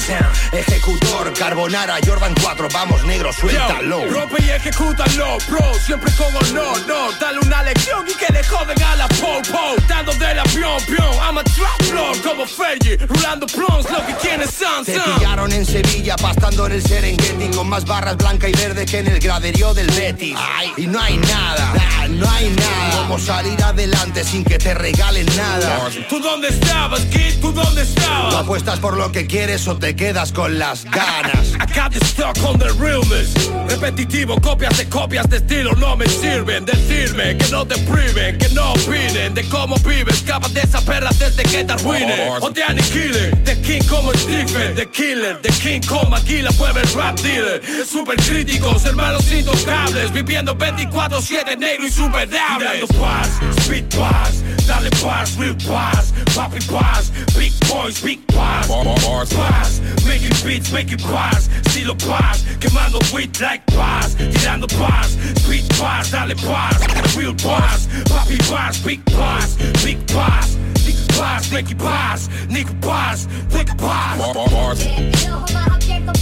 [SPEAKER 28] ejecutor, carbonara, Jordan 4, vamos negro, suéltalo.
[SPEAKER 25] Yo, rompe y ejecútalo, bro, siempre con honor, no. Dale una lección y que le joden a la po-po Dando del avión, pion, I'm a trap lord Como Fergie, rulando plons, lo que quienes son,
[SPEAKER 28] Te pillaron en Sevilla, pastando en el Serengeti Con más barras blanca y verde que en el graderío del Betis. Y no hay nada, nah, no hay nada. Como salir adelante sin que te regalen nada.
[SPEAKER 25] ¿Tú dónde estabas, kid? ¿Tú dónde
[SPEAKER 28] ¿Tú
[SPEAKER 25] estabas?
[SPEAKER 28] apuestas por lo que quieres o te quedas con las ganas? *laughs*
[SPEAKER 25] I got the stock on the realness. Repetitivo, copias de copias de estilo no me sirven. Decirme que no te priven, que no opinen De cómo vives, escapa de esa perra desde que te arruinen. O te aniquilen, The King como Stephen The Killer, The King como Aquila Puede el rap dealer. Super críticos, hermanos intocables. Viviendo 24-7 negro y superable Tirando paz, speed paz. Dale paz, real paz Papi paz, big boys, big paz Paz, making beats, making paz Estilo paz, quemando weed like paz Tirando paz, speed paz, dale paz Real paz, papi paz, big paz Big paz, big paz, making paz Nick paz, big paz
[SPEAKER 29] El ojo más abierto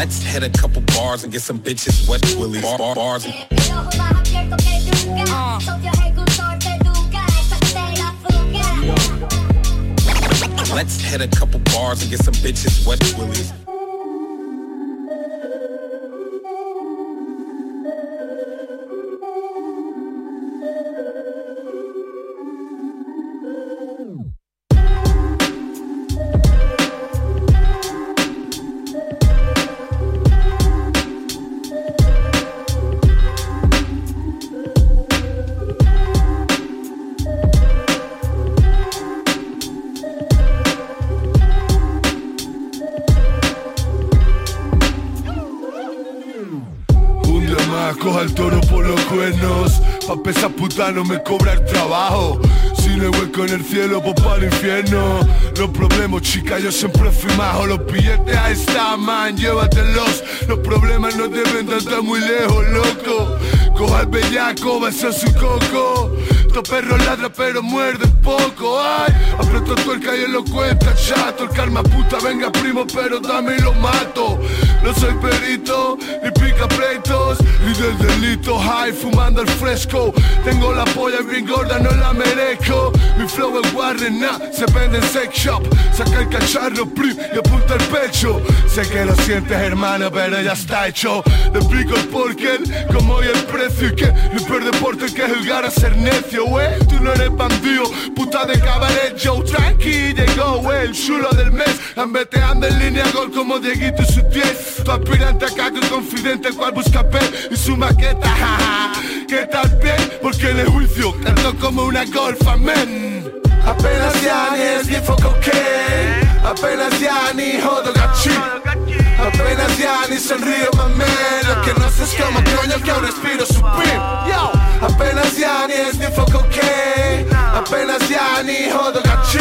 [SPEAKER 27] Let's hit a couple bars and get some bitches wet willies. Bars.
[SPEAKER 29] El ojo más abierto que nunca Socio ejecutor te educa Esto es el azúcar
[SPEAKER 27] Let's hit a couple bars and get some bitches wet willies.
[SPEAKER 30] Pesar puta no me cobra el trabajo. Si no hay en el cielo, pues para el infierno. Los problemas, chica, yo siempre fui majo. Los billetes ahí están, man, llévatelos. Los problemas no deben de estar muy lejos, loco. Coja el bellaco, besa su coco Estos perros ladran pero muerden poco. Ay, aprieto tuerca y él lo cuenta chato. El karma puta, venga primo, pero dame y lo mato. No soy perito, ni pica pleitos Ni del delito. High, fumando el fresco. Tengo la polla bien gorda, no la merezco. Mi flow es Warren, nah, se vende en sex shop. Saca el cacharro, prim, y apunta el pecho. Sé que lo sientes hermano, pero ya está hecho. Te explico el porqué, el cómo y el precio Y que el peor deporte que es jugar a ser necio, wey Tú no eres bandido, puta de cabaret, Joe Tranqui. Llegó, wey, el chulo del mes Ambeteando en línea gol como Dieguito y su 10 Tu aspirante acá que confidente cual busca P y su maqueta, jaja ¿Qué tal bien? Porque en el juicio cargo como una golfa, men Apenas ya es ni foco que Apenas ya ni jodo gachi. Apenas ya ni sonrío mamé Lo que no sé es como coño que aún respiro supreme. Yo, apenas ya ni es ni foco que Apenas ya ni jodo gachi.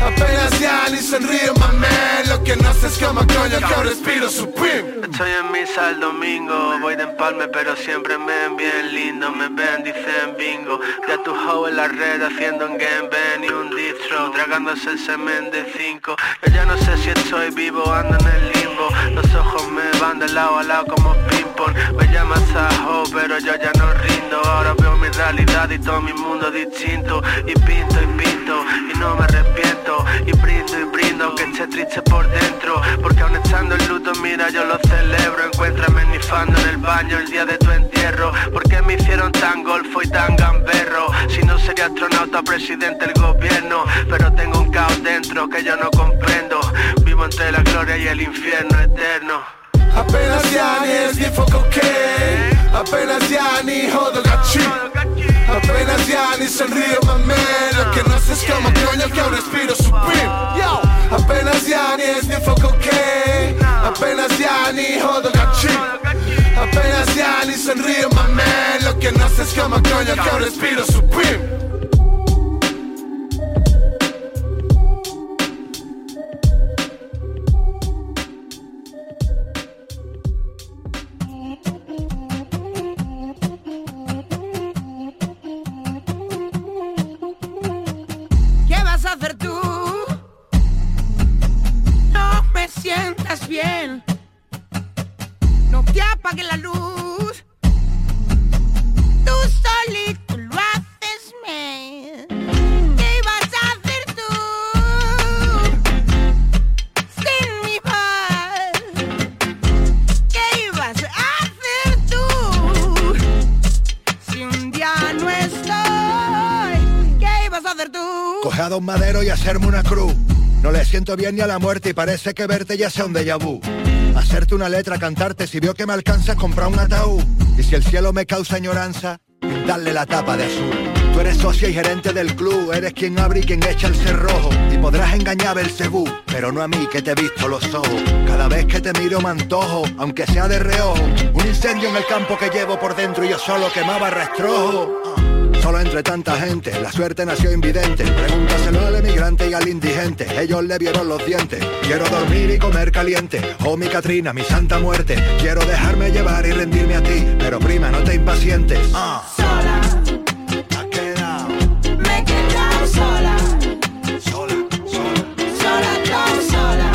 [SPEAKER 30] Apenas ya ni sonrío mamé que se escama coño que respiro supreme.
[SPEAKER 31] Estoy en misa el domingo Voy de empalme pero siempre me ven bien lindo Me ven, dicen bingo. Ya tu hoe en la red haciendo un game Ben y un distro Tragándose el semen de cinco. Yo ya no sé si estoy vivo, ando en el limbo. Los ojos me van de lado a lado como ping pong. Me llamas Sajo pero yo ya no Ahora veo mi realidad y todo mi mundo distinto. Y pinto y pinto y no me arrepiento. Y brindo y brindo aunque esté triste por dentro. Porque aún estando en luto mira yo lo celebro. Encuéntrame nifando en el baño el día de tu entierro. Porque me hicieron tan golfo y tan gamberro Si no sería astronauta presidente del gobierno. Pero tengo un caos dentro que yo no comprendo. Vivo entre la gloria y el infierno eterno.
[SPEAKER 30] Appena siani e sniffo cocaine Appena siani jodo gacci Appena siani sonrío ma meno Che non si scama coño ho un respiro supreme. Yo! Appena siani e sniffo cocaine Appena siani jodo gacci Appena siani sonrío ma meno Che non si scama coño ho un respiro supreme
[SPEAKER 32] Me sientas bien. No te apagues la luz. Tú solito lo haces mal. ¿Qué vas a hacer tú? Sin mi voz. ¿Qué ibas a hacer tú? Si un día no estoy, ¿qué ibas a hacer tú?
[SPEAKER 28] Coge a Don Madero y hacerme una cruz. No le siento bien ni a la muerte y parece que verte ya sea un déjà vu. Hacerte una letra, cantarte, si veo que me alcanza, comprar un ataúd. Y si el cielo me causa añoranza, pintarle la tapa de azul. Tú eres socia y gerente del club, eres quien abre y quien echa el cerrojo. Y podrás engañar el cebú, pero no a mí que te he visto los ojos. Cada vez que te miro me antojo, aunque sea de reojo. Un incendio en el campo que llevo por dentro y yo solo quemaba rastrojo. Solo entre tanta gente, la suerte nació invidente. Pregúntaselo al emigrante y al indigente. Ellos le vieron los dientes. Quiero dormir y comer caliente. Oh, mi Catrina, mi santa muerte. Quiero dejarme llevar y rendirme a ti. Pero prima, no te impacientes. Ah.
[SPEAKER 32] Sola. Me he quedado sola.
[SPEAKER 28] Sola, sola.
[SPEAKER 32] Sola, tan sola.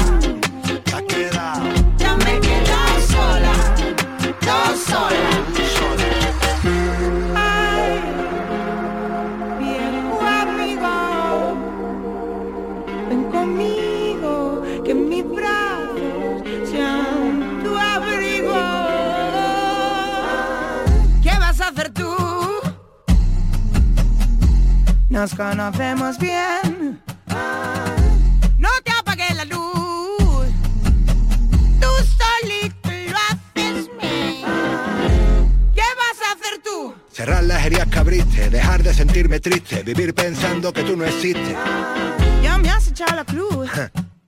[SPEAKER 32] Nos conocemos bien. No te apagues la luz. Tú solito lo haces mal. ¿Qué vas a hacer tú?
[SPEAKER 28] Cerrar las heridas que abriste, dejar de sentirme triste, vivir pensando que tú no existes.
[SPEAKER 32] Ya me has echado la cruz. *laughs*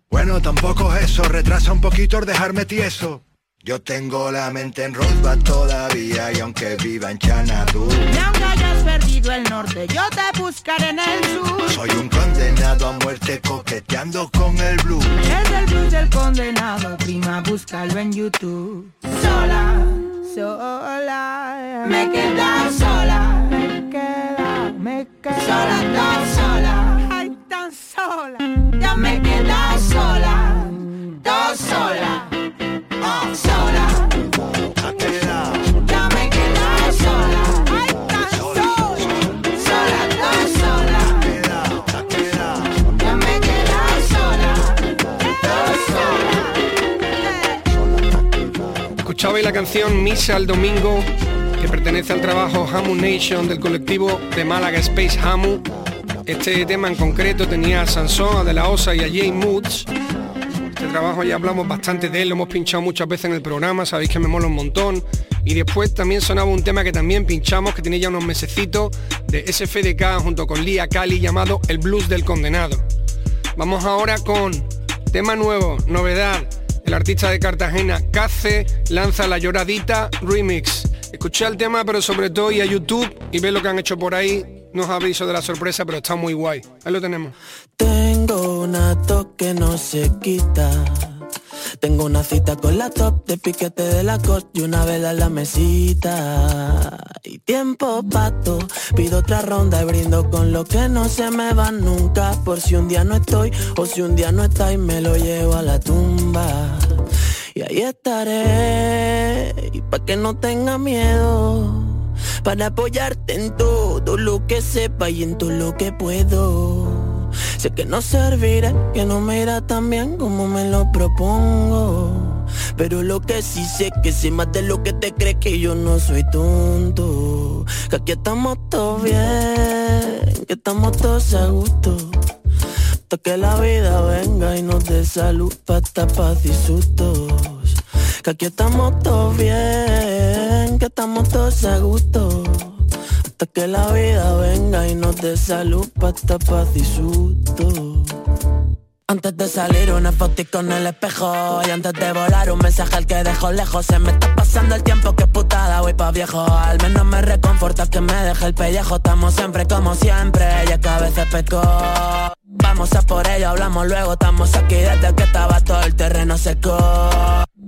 [SPEAKER 28] Bueno, tampoco es eso, retrasa un poquito el dejarme tieso. Yo tengo la mente en Rosbach todavía y aunque viva en Xanadu
[SPEAKER 32] Y aunque hayas perdido el norte, yo te buscaré en el sur.
[SPEAKER 28] Soy un condenado a muerte coqueteando con el blues.
[SPEAKER 32] Es el blues del condenado, prima, búscalo en YouTube. Sola, sola. Me he quedado sola. Me he quedado, me he quedado. Sola, tan sola. Ay, tan sola. Ya me he quedado sola. Tan sola.
[SPEAKER 4] Escuchabais la canción Misa al Domingo, que pertenece al trabajo Hamu Nation del colectivo de Málaga Space Hamu. Este tema en concreto tenía a Sansón, a De La Osa y a Jay Moods. Este trabajo ya hablamos bastante de él, lo hemos pinchado muchas veces en el programa, sabéis que me mola un montón. Y después también sonaba un tema que también pinchamos, que tiene ya unos mesecitos, de SFDK junto con Lia Cali, llamado El Blues del Condenado. Vamos ahora con tema nuevo, novedad. El artista de Cartagena, Cace, lanza La Lloradita Remix. Escuché el tema, pero sobre todo y a YouTube y ve lo que han hecho por ahí. No os aviso de la sorpresa, pero está muy guay. Ahí lo tenemos.
[SPEAKER 33] Tengo una tos que no se quita. Tengo una cita con la top de piquete de la costa y una vela en la mesita. Y tiempo pato, pido otra ronda y brindo con lo que no se me va nunca. Por si un día no estoy o si un día no está y me lo llevo a la tumba. Y ahí estaré, y pa' que no tenga miedo, para apoyarte en todo lo que sepa y en todo lo que puedo. Sé que no serviré, que no me irá tan bien como me lo propongo. Pero lo que sí sé que sé más de lo que te crees que yo no soy tonto. Que aquí estamos todos bien, que estamos todos a gusto. Hasta que la vida venga y nos dé salud, pata, paz y sustos. Que aquí estamos todos bien, que estamos todos a gusto que la vida venga y nos dé salud, pasta, paz y susto. Antes de salir una foto con el espejo. Y antes de volar un mensaje al que dejo lejos. Se me está pasando el tiempo que putada voy pa' viejo. Al menos me reconforta que me deje el pellejo. Estamos siempre como siempre y es que a veces peco Vamos a por ello, hablamos luego Estamos aquí desde que estaba todo el terreno seco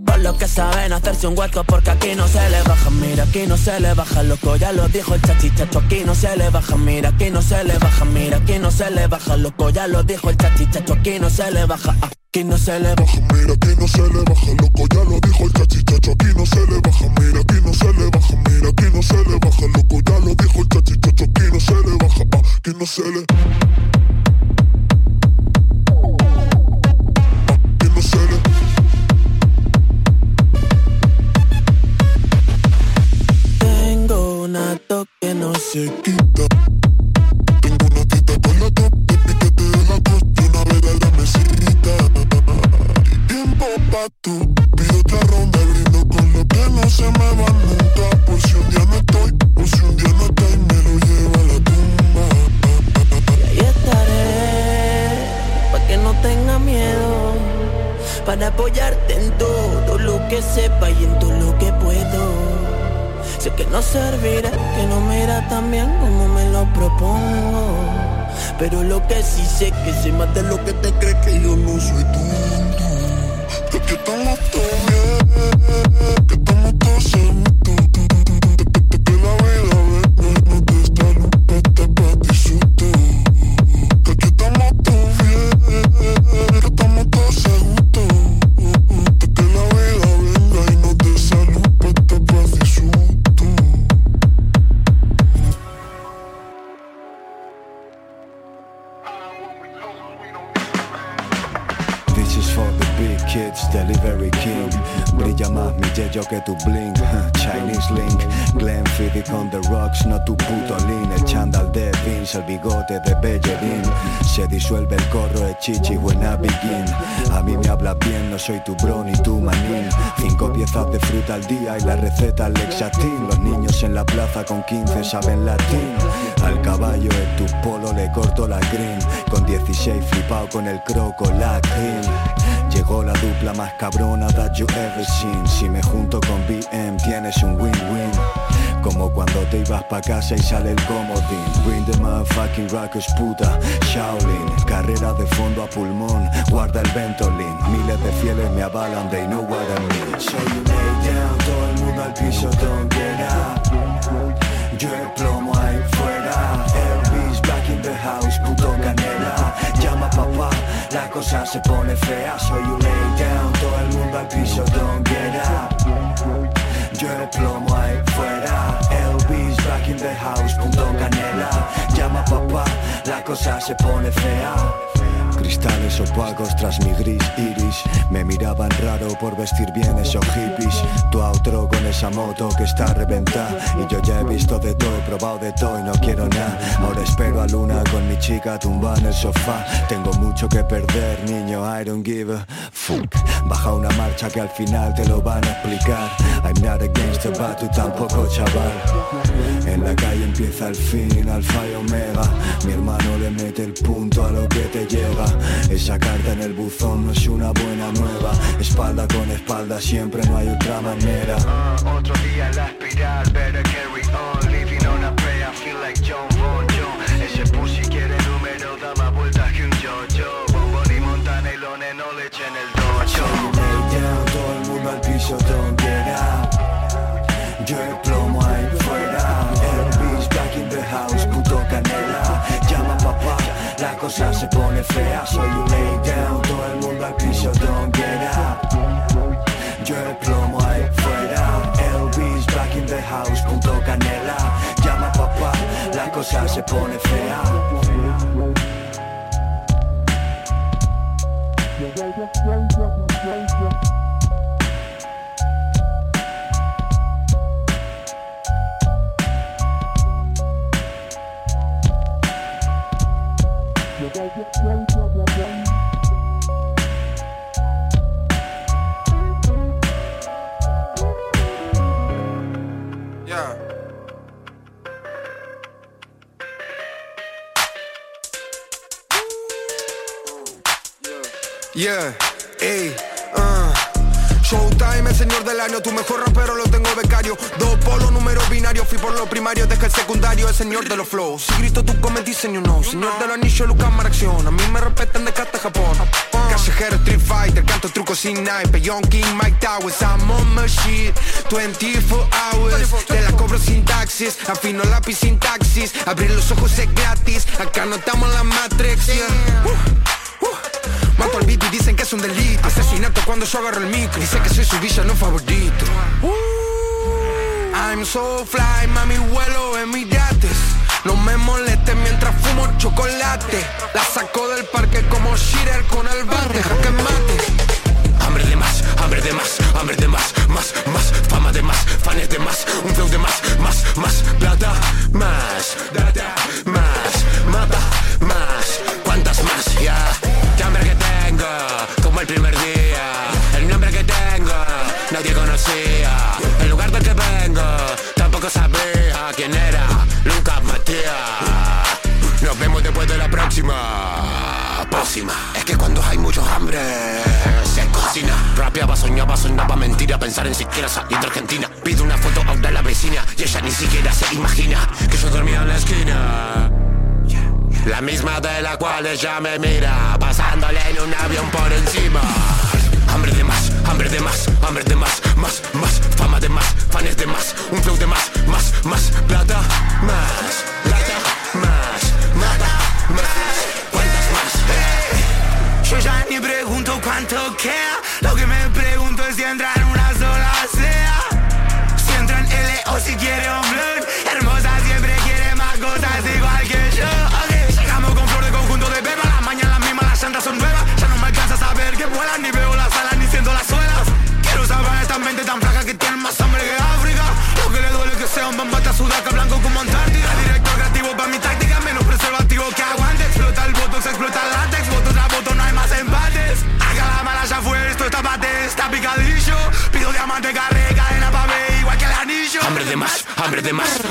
[SPEAKER 33] por lo que saben hacerse un hueco porque aquí no se le baja, mira, aquí no se le baja, loco, ya lo dijo el chachichacho, aquí no se le baja, mira, aquí no se le baja, mira, aquí no se le baja, loco, ya lo dijo el chachichacho, aquí no se le baja, aquí no se le baja,
[SPEAKER 34] mira, aquí no se le baja, loco, ya lo dijo el chachichacho, aquí no se le baja, mira, aquí no se le baja, mira, aquí no se le baja, loco, ya lo dijo el chachichacho, aquí no se le baja, aquí no se le
[SPEAKER 33] que no se
[SPEAKER 34] quita. Tengo una tita con la top de piquete de la costa y una vela en la mesita. Tiempo pa' tú, pido otra ronda brindo con lo que no se me va nunca. Por si un día no estoy, por si un día no estoy, me lo llevo a la tumba.
[SPEAKER 33] Y ahí estaré, pa' que no tenga miedo. Para apoyarte en todo lo que sepa y en todo lo que puedo Sé que no servirá, que no me irá tan bien como me lo propongo. Pero lo que sí sé que sé más de lo que te crees que yo no soy tonto.
[SPEAKER 35] Soy tu bro ni tu manín Cinco piezas de fruta al día Y la receta Lexatin Los niños en la plaza con 15 saben latín. Al caballo en tu polo le corto la green Con 16 flipado con el croco Llegó la dupla más cabrona that you ever seen. Si me junto con BM tienes un win-win como cuando te ibas pa' casa y sale el comodín. Bring the motherfucking rockers puta Shaolin. Carrera de fondo a pulmón Guarda el Ventolin Miles de fieles me avalan They know what I mean. So you lay down Todo el mundo al piso Don't get up. Yo el plomo ahí fuera. Elvis back in the house Puto canela. Llama papá la cosa se pone fea. Soy un lay down, todo el mundo al piso, don't get up Yo el plomo ahí fuera Elvis back in the house, punto canela. Llama papá, la cosa se pone fea Cristales opacos tras mi gris iris. Me miraban raro por vestir bien esos hippies. Tú a otro con esa moto que está reventada. Y yo ya he visto de todo, he probado de todo y no quiero nada. Ahora espero a Luna con mi chica tumba en el sofá. Tengo mucho que perder, niño, I don't give a fuck. Baja una marcha que al final te lo van a explicar. I'm not against the bad, tú tampoco chaval. En la calle empieza el fin, alfa y omega. Mi hermano le mete el punto a lo que te llega esa carta en el buzón no es una buena nueva. Espalda con espalda siempre no hay otra manera.
[SPEAKER 31] Uh, Otro día en la espiral, better carry
[SPEAKER 35] cosa se pone fea. Soy un lay down, todo el mundo al piso, don't get up Yo el plomo ahí fuera. Elvis back in the house, punto canela. Llama papá, la cosa se pone fea
[SPEAKER 19] Yeah, ey, uh. Showtime, el señor del año, tu mejor rapero lo tengo becario. Dos polos, números binarios, fui por lo primario, deja el secundario, el señor de los flows. Si grito tú come diseño no, señor de los anillos, Lucas Maracción. A mí me respetan de casta Japón. Callejero, Street Fighter, canto trucos sin naipe. Young King, Mike Towers, I'm on my shit. 24 hours, te la cobro sin taxis. Afino lápiz sin taxis, abrir los ojos es gratis. Acá no estamos en la Matrix. Mato al beat y dicen que es un delito. Asesinato cuando yo agarro el micro. Dice que soy su villano favorito. I'm so fly, mami, vuelo en mis yates No me molestes mientras fumo chocolate. La saco del parque como Shirer con el bate Jaque mate.
[SPEAKER 36] Hambre de más, hambre de más, hambre de más, más, más, fama de más, fans de más, un flow de más, más, más, plata, más, data, más, es que cuando hay mucho hambre, se cocina. Rapeaba, soñaba, sonaba mentira Pensar en siquiera salir de Argentina. Pido una foto a una la vecina Y ella ni siquiera se imagina Que yo dormía en la esquina. La misma de la cual ella me mira Pasándole en un avión por encima. Hambre de más, hambre de más, hambre de más Más, más, fama de más, fans de más Un flow de más, más, más. Plata, más, plata,
[SPEAKER 19] ni pregunto cuánto queda. Lo que me pregunto es si entra en una sola sea. Si entra en L o si quiere un de más,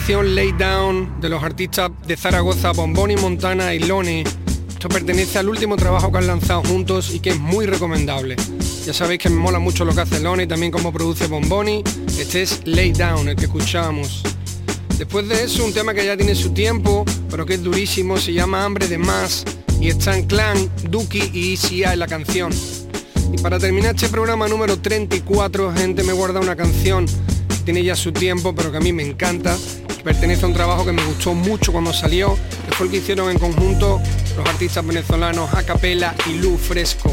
[SPEAKER 4] canción Lay Down de los artistas de Zaragoza, Bomboni, Montana y Lone. Esto pertenece al último trabajo que han lanzado juntos y que es muy recomendable. Ya sabéis que me mola mucho lo que hace Lone y también cómo produce Bomboni. Este es Lay Down, el que escuchamos. Después de eso, un tema que ya tiene su tiempo, pero que es durísimo, se llama Hambre de Más y está en Clan, Duki y ECA en la canción. Y para terminar este programa número 34, gente me guarda una canción tiene ya su tiempo, pero que a mí me encanta, pertenece a un trabajo que me gustó mucho cuando salió, que fue el que hicieron en conjunto los artistas venezolanos Acapela y Lu Fresco.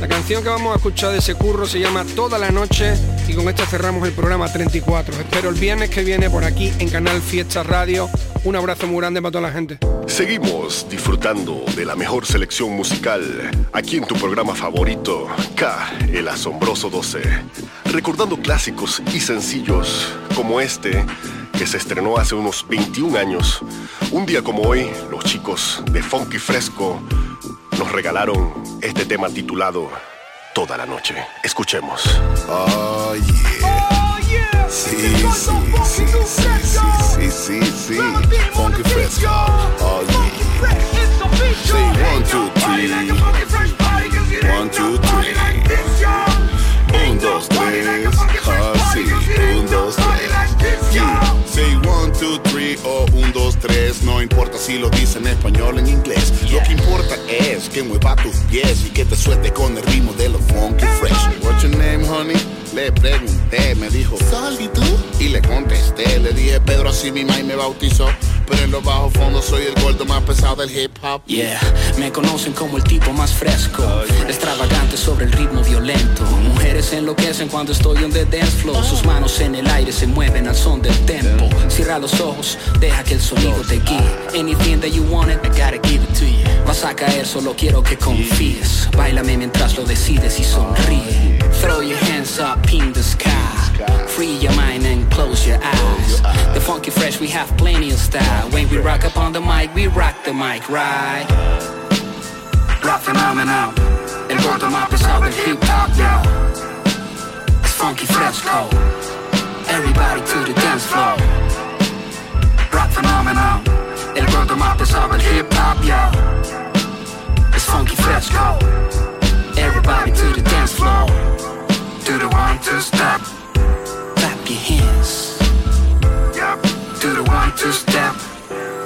[SPEAKER 4] La canción que vamos a escuchar de ese curro se llama Toda la Noche y con esta cerramos el programa 34. Espero el viernes que viene por aquí en Canal Fiesta Radio. Un abrazo muy grande para toda la gente.
[SPEAKER 37] Seguimos disfrutando de la mejor selección musical aquí en tu programa favorito, K, el asombroso 12. Recordando clásicos y sencillos como este, que se estrenó hace unos 21 años. Un día como hoy, los chicos de Funky Fresco nos regalaron este tema titulado Toda la noche. Escuchemos.
[SPEAKER 30] Oh, yeah. Oh, yeah. Sí, sí, sí, sí, sí, sí, sí, Funky Fresco. Oh, yeah.
[SPEAKER 38] Sí, one, two, three. One, two, three. Un, dos, tres. Ah, sí. Un, dos, tres. Yeah o un, dos, tres. No importa si lo dice en español o en inglés. Lo que importa es que mueva tus pies y que te suelte con el ritmo de lo funky fresh. What's your name, honey? Le pregunté, me dijo, Sol, ¿y tú? Y le contesté, le dije, Pedro, así mi y me bautizó. Pero en los bajos fondos soy el gordo más pesado del hip hop.
[SPEAKER 25] Yeah, me conocen como el tipo más fresco, extravagante sobre el ritmo violento. Mujeres enloquecen cuando estoy on the dance floor. Sus manos en el aire se mueven al son del tempo. Cierra los ojos, deja que el sonido te guíe. Anything that you want it, I gotta give it to you. Vas a caer, solo quiero que confíes. Bailame mientras lo decides y sonríe. Throw your hands up the sky. Free your mind and close your eyes. The funky fresh, we have plenty of style. When we rock up on the mic, we rock the mic, right? Rap phenomenon. El gordo más pesado del hip hop, yo. It's funky fresco. Everybody to the dance floor. Rap phenomenon. El gordo más pesado del hip hop, yo. It's funky fresco. Everybody to the dance floor. Do the one, two step. Clap your hands. Do the one, two step.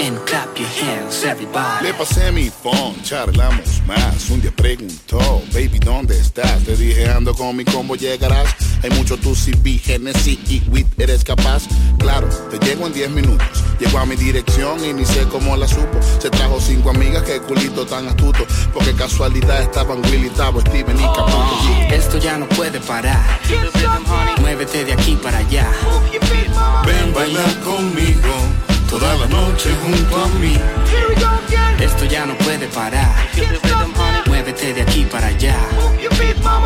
[SPEAKER 25] And clap your hands, everybody.
[SPEAKER 38] Le pasé mi phone, charlamos más. Un día preguntó, baby, ¿dónde estás? Te dije, ando con mi combo, llegarás. Hay mucho tu CB, Genesis y WIT, ¿eres capaz? Claro, te llego en 10 minutos. Llegó a mi dirección y ni sé cómo la supo. Se trajo cinco amigas, que culito tan astuto. Porque casualidad estaban Willy, Tavo, Steven y Caputo.
[SPEAKER 25] Esto ya no puede parar. Muévete de aquí para allá.
[SPEAKER 38] Ven, baila conmigo. Toda la noche junto a mí.
[SPEAKER 25] Esto ya no puede parar. Muévete de aquí para allá.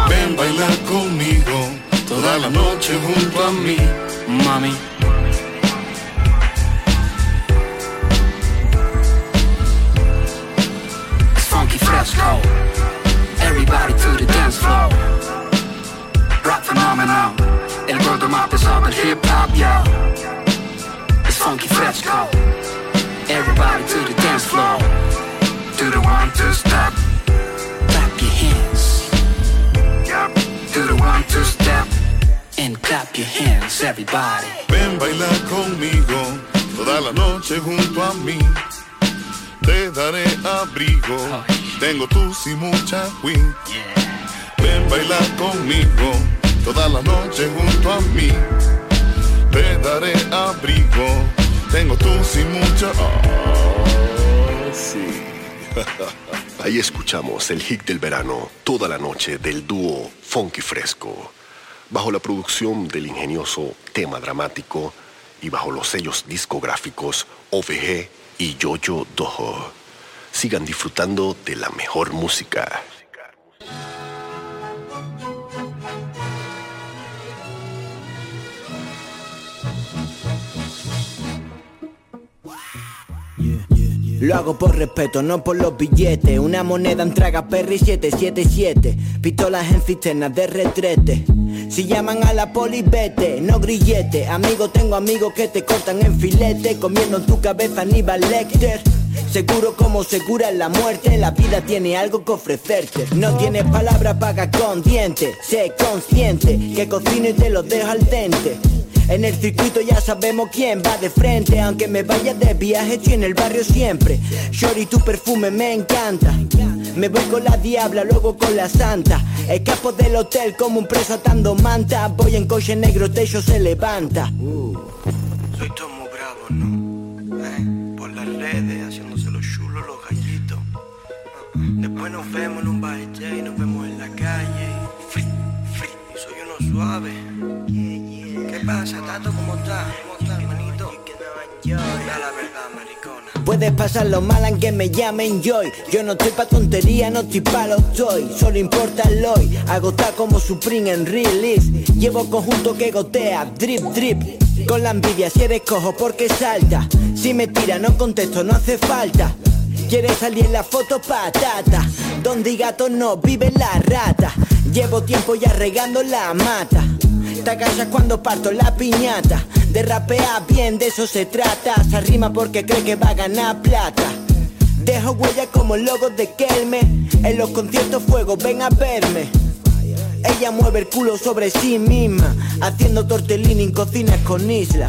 [SPEAKER 38] Ven, baila conmigo. Toda la noche junto a mí.
[SPEAKER 25] Mami. It's funky fresco. Everybody to the dance floor. Rock phenomenon. El gordo más pesado del hip hop, yo. It's funky fresco. Everybody to the dance floor. Do the one, two step. Clap your hands. Do the one, two step. And clap your hands, everybody.
[SPEAKER 38] Ven, baila conmigo. Toda la noche junto a mí. Te daré abrigo. Tengo tus y mucha weed. Ven, baila conmigo. Toda la noche junto a mí. Te daré abrigo. Tengo mucha. Sí. *laughs*
[SPEAKER 37] Ahí escuchamos el hit del verano, toda la noche del dúo Funky Fresco, bajo la producción del ingenioso tema dramático y bajo los sellos discográficos OVG y Yoyo Dojo. Sigan disfrutando de la mejor música.
[SPEAKER 39] Lo hago por respeto, no por los billetes. Una moneda en traga Perry 777. Pistolas en cisternas de retrete. Si llaman a la poli, vete, no grillete. Amigo, tengo amigos que te cortan en filete. Comiendo en tu cabeza Aníbal Lecter. Seguro como segura la muerte, la vida tiene algo que ofrecerte. No tienes palabra, paga con dientes. Sé consciente que cocino y te lo dejo al dente. En el circuito ya sabemos quién va de frente Aunque me vaya de viaje estoy en el barrio siempre Shorty tu perfume me encanta Me voy con la diabla, luego con la santa Escapo del hotel como un preso atando manta Voy en coche negro, techo se levanta
[SPEAKER 7] Soy todo muy bravo, ¿no? Eh, Por las redes, haciéndose los chulos, los gallitos. Después nos vemos en un baile, y nos vemos en la calle. Free, free. Soy uno suave. ¿Qué pasa, la verdad, maricona.
[SPEAKER 39] Puedes pasarlo mal aunque me llamen Joy. Yo no estoy pa' tontería, no estoy pa' los toy Solo importa el hoy. Agotar como Supreme en release. Llevo conjunto que gotea, drip drip. Con la envidia si eres cojo porque salta. Si me tira no contesto, no hace falta. Quieres salir en la foto patata. Donde gato no vive la rata. Llevo tiempo ya regando la mata Te agachas cuando parto la piñata. De rapear bien, de eso se trata. Se rima porque cree que va a ganar plata. Dejo huella como logo de Kelme. En los conciertos fuego, ven a verme. Ella mueve el culo sobre sí misma Haciendo tortellini en cocinas con isla